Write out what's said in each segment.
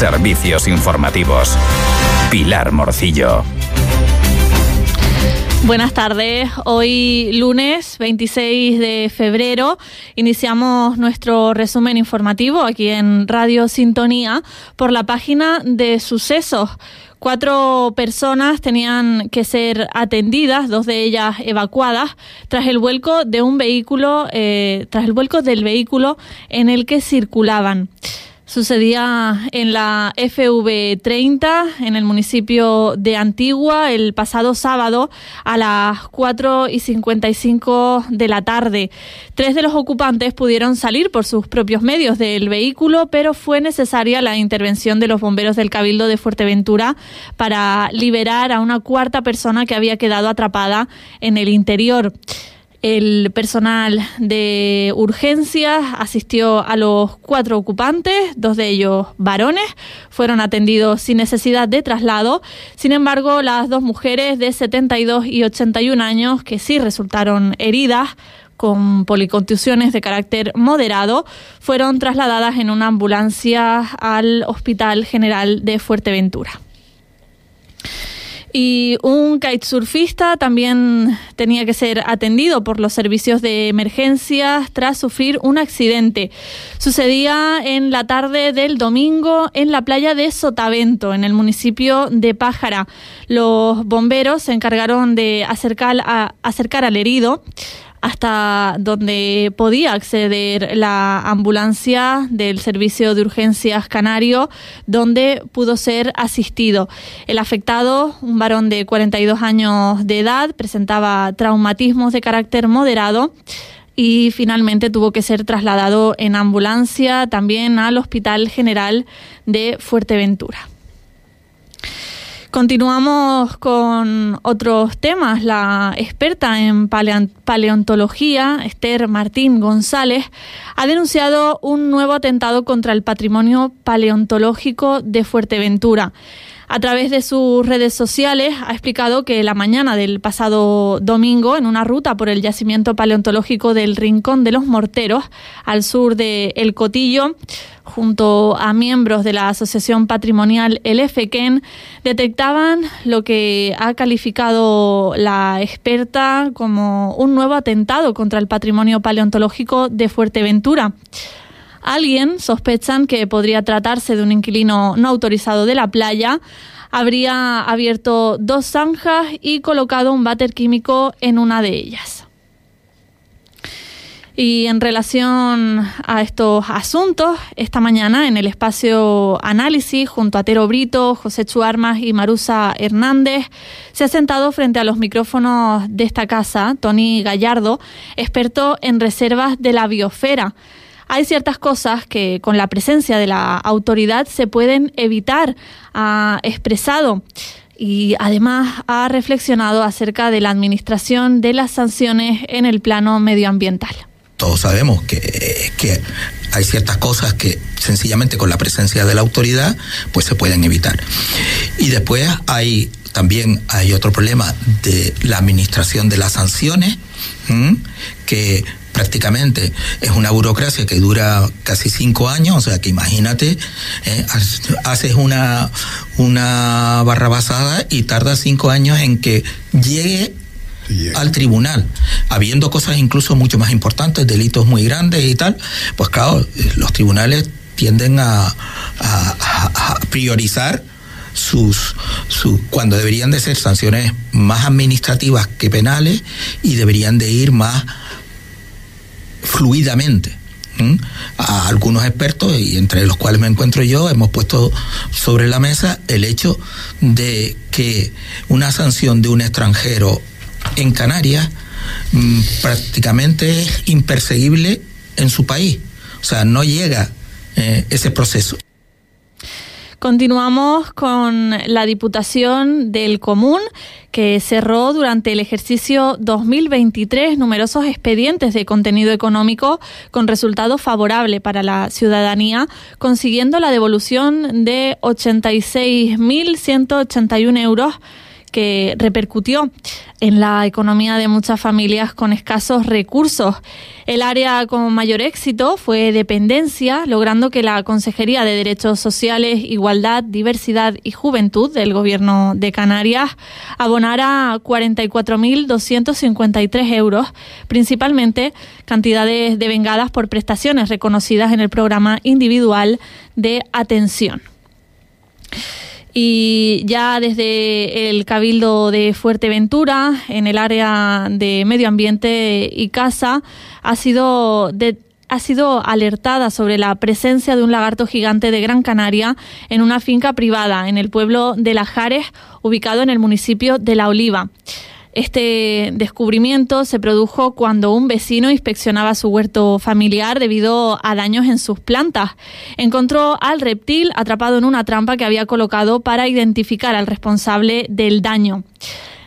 Servicios informativos. Pilar Morcillo. Buenas tardes. Hoy lunes 26 de febrero iniciamos nuestro resumen informativo aquí en Radio Sintonía por la página de sucesos. Cuatro personas tenían que ser atendidas, dos de ellas evacuadas, tras el vuelco de un vehículo, eh, tras el vuelco del vehículo en el que circulaban. Sucedía en la FV30 en el municipio de Antigua el pasado sábado a las 4 y 55 de la tarde. Tres de los ocupantes pudieron salir por sus propios medios del vehículo, pero fue necesaria la intervención de los bomberos del Cabildo de Fuerteventura para liberar a una cuarta persona que había quedado atrapada en el interior. El personal de urgencias asistió a los cuatro ocupantes, dos de ellos varones, fueron atendidos sin necesidad de traslado. Sin embargo, las dos mujeres de 72 y 81 años, que sí resultaron heridas, con policontusiones de carácter moderado fueron trasladadas en una ambulancia al Hospital General de Fuerteventura. Y un kitesurfista también tenía que ser atendido por los servicios de emergencias tras sufrir un accidente. Sucedía en la tarde del domingo en la playa de Sotavento, en el municipio de Pájara. Los bomberos se encargaron de acercar, a, acercar al herido hasta donde podía acceder la ambulancia del Servicio de Urgencias Canario, donde pudo ser asistido. El afectado, un varón de 42 años de edad, presentaba traumatismos de carácter moderado y finalmente tuvo que ser trasladado en ambulancia también al Hospital General de Fuerteventura. Continuamos con otros temas. La experta en paleontología, Esther Martín González, ha denunciado un nuevo atentado contra el patrimonio paleontológico de Fuerteventura. A través de sus redes sociales ha explicado que la mañana del pasado domingo, en una ruta por el yacimiento paleontológico del Rincón de los Morteros, al sur de El Cotillo, junto a miembros de la Asociación Patrimonial El detectaban lo que ha calificado la experta como un nuevo atentado contra el patrimonio paleontológico de Fuerteventura. Alguien, sospechan que podría tratarse de un inquilino no autorizado de la playa, habría abierto dos zanjas y colocado un váter químico en una de ellas. Y en relación a estos asuntos, esta mañana en el espacio Análisis, junto a Tero Brito, José Chuarmas y Marusa Hernández, se ha sentado frente a los micrófonos de esta casa Tony Gallardo, experto en reservas de la biosfera hay ciertas cosas que con la presencia de la autoridad se pueden evitar, ha expresado y además ha reflexionado acerca de la administración de las sanciones en el plano medioambiental. Todos sabemos que, hay ciertas cosas que sencillamente con la presencia de la autoridad pues se pueden evitar. Y después hay también hay otro problema de la administración de las sanciones, que prácticamente. Es una burocracia que dura casi cinco años, o sea que imagínate, eh, haces una, una barra basada y tarda cinco años en que llegue al tribunal, habiendo cosas incluso mucho más importantes, delitos muy grandes y tal, pues claro, los tribunales tienden a, priorizar sus, sus, cuando deberían de ser sanciones más administrativas que penales y deberían de ir más fluidamente. A algunos expertos, y entre los cuales me encuentro yo, hemos puesto sobre la mesa el hecho de que una sanción de un extranjero en Canarias prácticamente es imperseguible en su país. O sea, no llega eh, ese proceso. Continuamos con la Diputación del Común, que cerró durante el ejercicio 2023 numerosos expedientes de contenido económico con resultado favorable para la ciudadanía, consiguiendo la devolución de 86.181 euros que repercutió en la economía de muchas familias con escasos recursos. El área con mayor éxito fue dependencia, logrando que la Consejería de Derechos Sociales, Igualdad, Diversidad y Juventud del Gobierno de Canarias abonara 44.253 euros, principalmente cantidades devengadas por prestaciones reconocidas en el programa individual de atención. Y ya desde el Cabildo de Fuerteventura, en el área de medio ambiente y casa, ha sido ha sido alertada sobre la presencia de un lagarto gigante de Gran Canaria en una finca privada en el pueblo de Lajares, ubicado en el municipio de La Oliva. Este descubrimiento se produjo cuando un vecino inspeccionaba su huerto familiar debido a daños en sus plantas. Encontró al reptil atrapado en una trampa que había colocado para identificar al responsable del daño.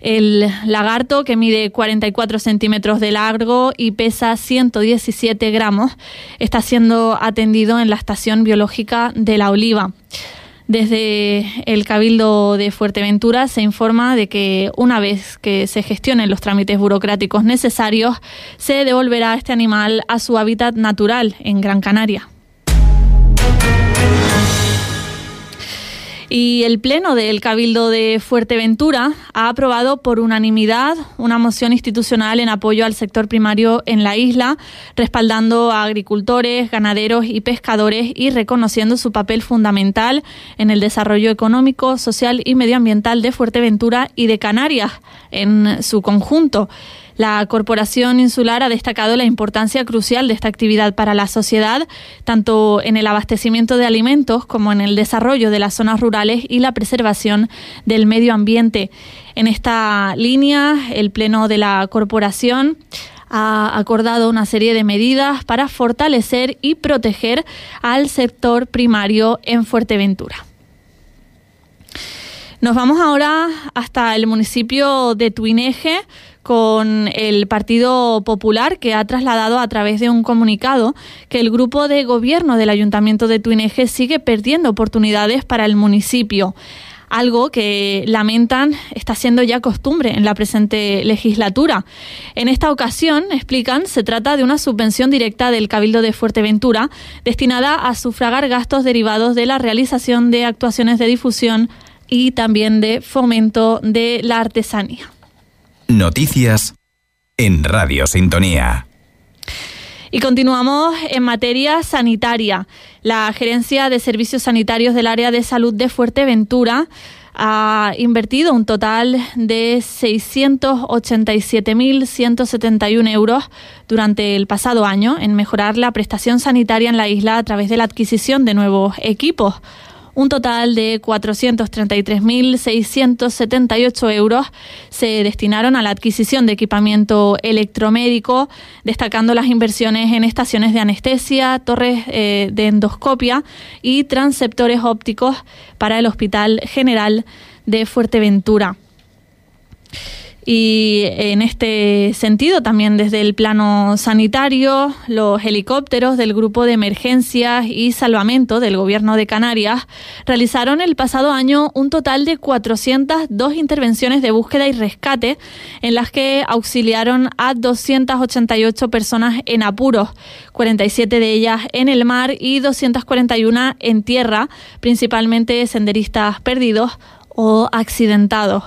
El lagarto, que mide 44 centímetros de largo y pesa 117 gramos, está siendo atendido en la estación biológica de la Oliva. Desde el Cabildo de Fuerteventura se informa de que una vez que se gestionen los trámites burocráticos necesarios, se devolverá este animal a su hábitat natural en Gran Canaria. Y el Pleno del Cabildo de Fuerteventura ha aprobado por unanimidad una moción institucional en apoyo al sector primario en la isla, respaldando a agricultores, ganaderos y pescadores y reconociendo su papel fundamental en el desarrollo económico, social y medioambiental de Fuerteventura y de Canarias en su conjunto. La Corporación Insular ha destacado la importancia crucial de esta actividad para la sociedad, tanto en el abastecimiento de alimentos como en el desarrollo de las zonas rurales y la preservación del medio ambiente. En esta línea, el Pleno de la Corporación ha acordado una serie de medidas para fortalecer y proteger al sector primario en Fuerteventura. Nos vamos ahora hasta el municipio de Tuineje con el Partido Popular, que ha trasladado a través de un comunicado que el grupo de gobierno del Ayuntamiento de Tuineje sigue perdiendo oportunidades para el municipio algo que lamentan está siendo ya costumbre en la presente legislatura. En esta ocasión, explican, se trata de una subvención directa del Cabildo de Fuerteventura destinada a sufragar gastos derivados de la realización de actuaciones de difusión y también de fomento de la artesanía. Noticias en Radio Sintonía. Y continuamos en materia sanitaria. La Gerencia de Servicios Sanitarios del Área de Salud de Fuerteventura ha invertido un total de 687.171 euros durante el pasado año en mejorar la prestación sanitaria en la isla a través de la adquisición de nuevos equipos un total de 433.678 euros se destinaron a la adquisición de equipamiento electromédico, destacando las inversiones en estaciones de anestesia, torres eh, de endoscopia y transceptores ópticos para el Hospital General de Fuerteventura. Y en este sentido, también desde el plano sanitario, los helicópteros del Grupo de Emergencias y Salvamento del Gobierno de Canarias realizaron el pasado año un total de 402 intervenciones de búsqueda y rescate en las que auxiliaron a 288 personas en apuros, 47 de ellas en el mar y 241 en tierra, principalmente senderistas perdidos o accidentados.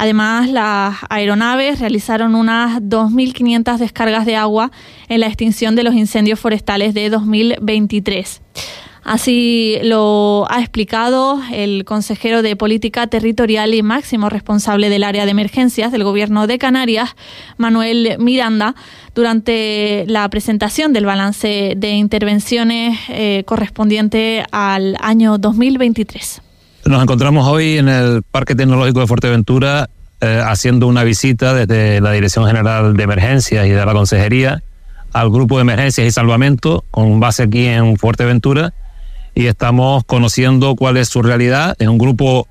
Además, las aeronaves realizaron unas 2.500 descargas de agua en la extinción de los incendios forestales de 2023. Así lo ha explicado el consejero de Política Territorial y máximo responsable del área de emergencias del Gobierno de Canarias, Manuel Miranda, durante la presentación del balance de intervenciones eh, correspondiente al año 2023. Nos encontramos hoy en el Parque Tecnológico de Fuerteventura eh, haciendo una visita desde la Dirección General de Emergencias y de la Consejería al Grupo de Emergencias y Salvamento con base aquí en Fuerteventura y estamos conociendo cuál es su realidad. Es un grupo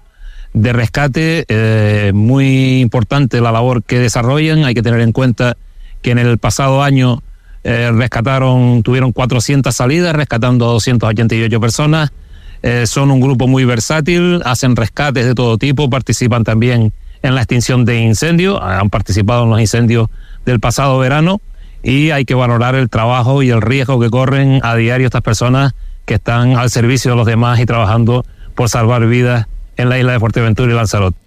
de rescate eh, muy importante la labor que desarrollan. Hay que tener en cuenta que en el pasado año eh, rescataron, tuvieron 400 salidas, rescatando a 288 personas. Eh, son un grupo muy versátil, hacen rescates de todo tipo, participan también en la extinción de incendios, han participado en los incendios del pasado verano y hay que valorar el trabajo y el riesgo que corren a diario estas personas que están al servicio de los demás y trabajando por salvar vidas en la isla de Fuerteventura y Lanzarote.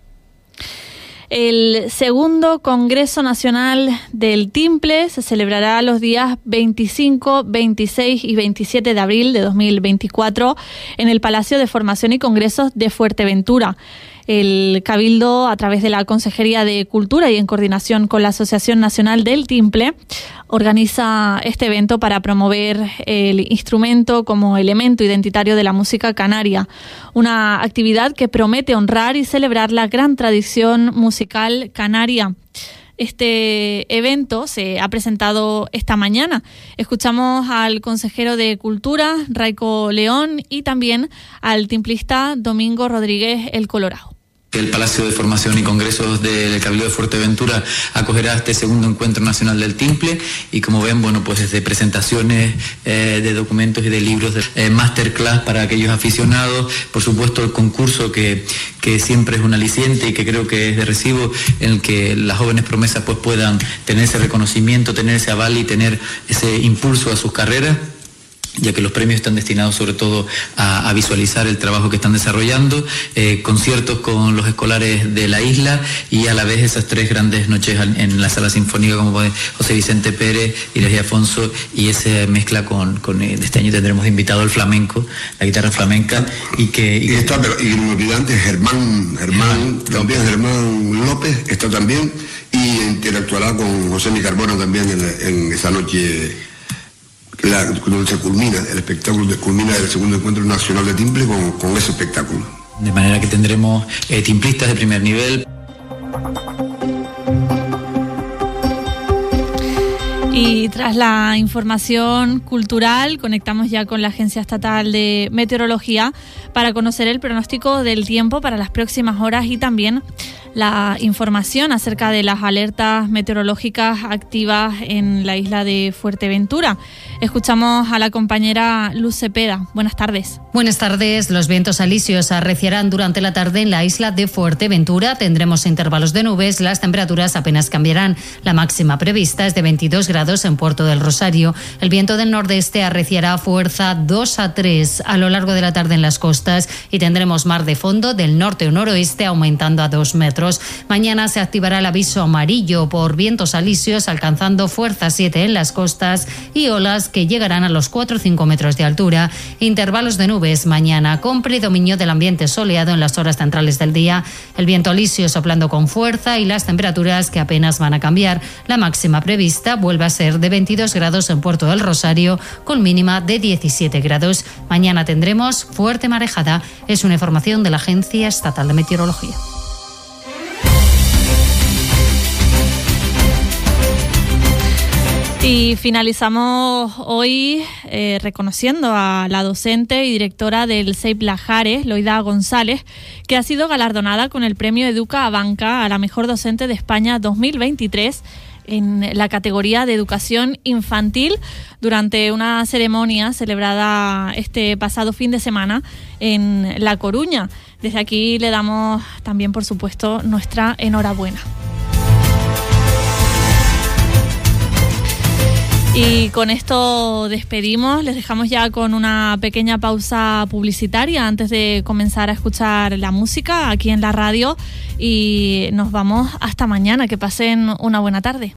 El segundo Congreso Nacional del Timple se celebrará los días 25, 26 y 27 de abril de 2024 en el Palacio de Formación y Congresos de Fuerteventura. El Cabildo, a través de la Consejería de Cultura y en coordinación con la Asociación Nacional del Timple, organiza este evento para promover el instrumento como elemento identitario de la música canaria, una actividad que promete honrar y celebrar la gran tradición musical canaria. Este evento se ha presentado esta mañana. Escuchamos al consejero de Cultura, Raico León, y también al timplista Domingo Rodríguez El Colorado. El Palacio de Formación y Congresos del Cabildo de Fuerteventura acogerá este segundo encuentro nacional del Timple y como ven, bueno, pues desde presentaciones eh, de documentos y de libros, de, eh, masterclass para aquellos aficionados, por supuesto el concurso que, que siempre es un aliciente y que creo que es de recibo en el que las jóvenes promesas pues puedan tener ese reconocimiento, tener ese aval y tener ese impulso a sus carreras ya que los premios están destinados sobre todo a, visualizar el trabajo que están desarrollando, eh, conciertos con los escolares de la isla y a la vez esas tres grandes noches en la sala sinfónica como José Vicente Pérez, y Afonso y esa mezcla con, con eh, este año tendremos invitado el flamenco, la guitarra flamenca y que... Y, está, y no olvidante Germán, Germán, también Germán López está también y interactuará con José Mi Carbona también en, en esa noche cuando se culmina, el espectáculo culmina el segundo encuentro nacional de timple con, ese espectáculo. De manera que tendremos eh, timplistas de primer nivel. Y tras la información cultural, conectamos ya con la Agencia Estatal de Meteorología para conocer el pronóstico del tiempo para las próximas horas y también la información acerca de las alertas meteorológicas activas en la isla de Fuerteventura. Escuchamos a la compañera Luz Cepeda. Buenas tardes. Buenas tardes. Los vientos alisios arreciarán durante la tarde en la isla de Fuerteventura. Tendremos intervalos de nubes. Las temperaturas apenas cambiarán. La máxima prevista es de 22 grados en Puerto del Rosario. El viento del nordeste arreciará fuerza 2 a 3 a lo largo de la tarde en las costas y tendremos mar de fondo del norte o noroeste aumentando a 2 metros. Mañana se activará el aviso amarillo por vientos alisios alcanzando fuerza 7 en las costas y olas que llegarán a los 4 o 5 metros de altura. Intervalos de nubes mañana con predominio del ambiente soleado en las horas centrales del día. El viento alisio soplando con fuerza y las temperaturas que apenas van a cambiar. La máxima prevista vuelve a ser de 22 grados en Puerto del Rosario con mínima de 17 grados. Mañana tendremos fuerte marejada. Es una información de la Agencia Estatal de Meteorología. Y finalizamos hoy eh, reconociendo a la docente y directora del CEIP Lajares, Loida González, que ha sido galardonada con el premio Educa a Banca a la mejor docente de España 2023 en la categoría de educación infantil durante una ceremonia celebrada este pasado fin de semana en La Coruña. Desde aquí le damos también, por supuesto, nuestra enhorabuena. Y con esto despedimos, les dejamos ya con una pequeña pausa publicitaria antes de comenzar a escuchar la música aquí en la radio. Y nos vamos hasta mañana, que pasen una buena tarde.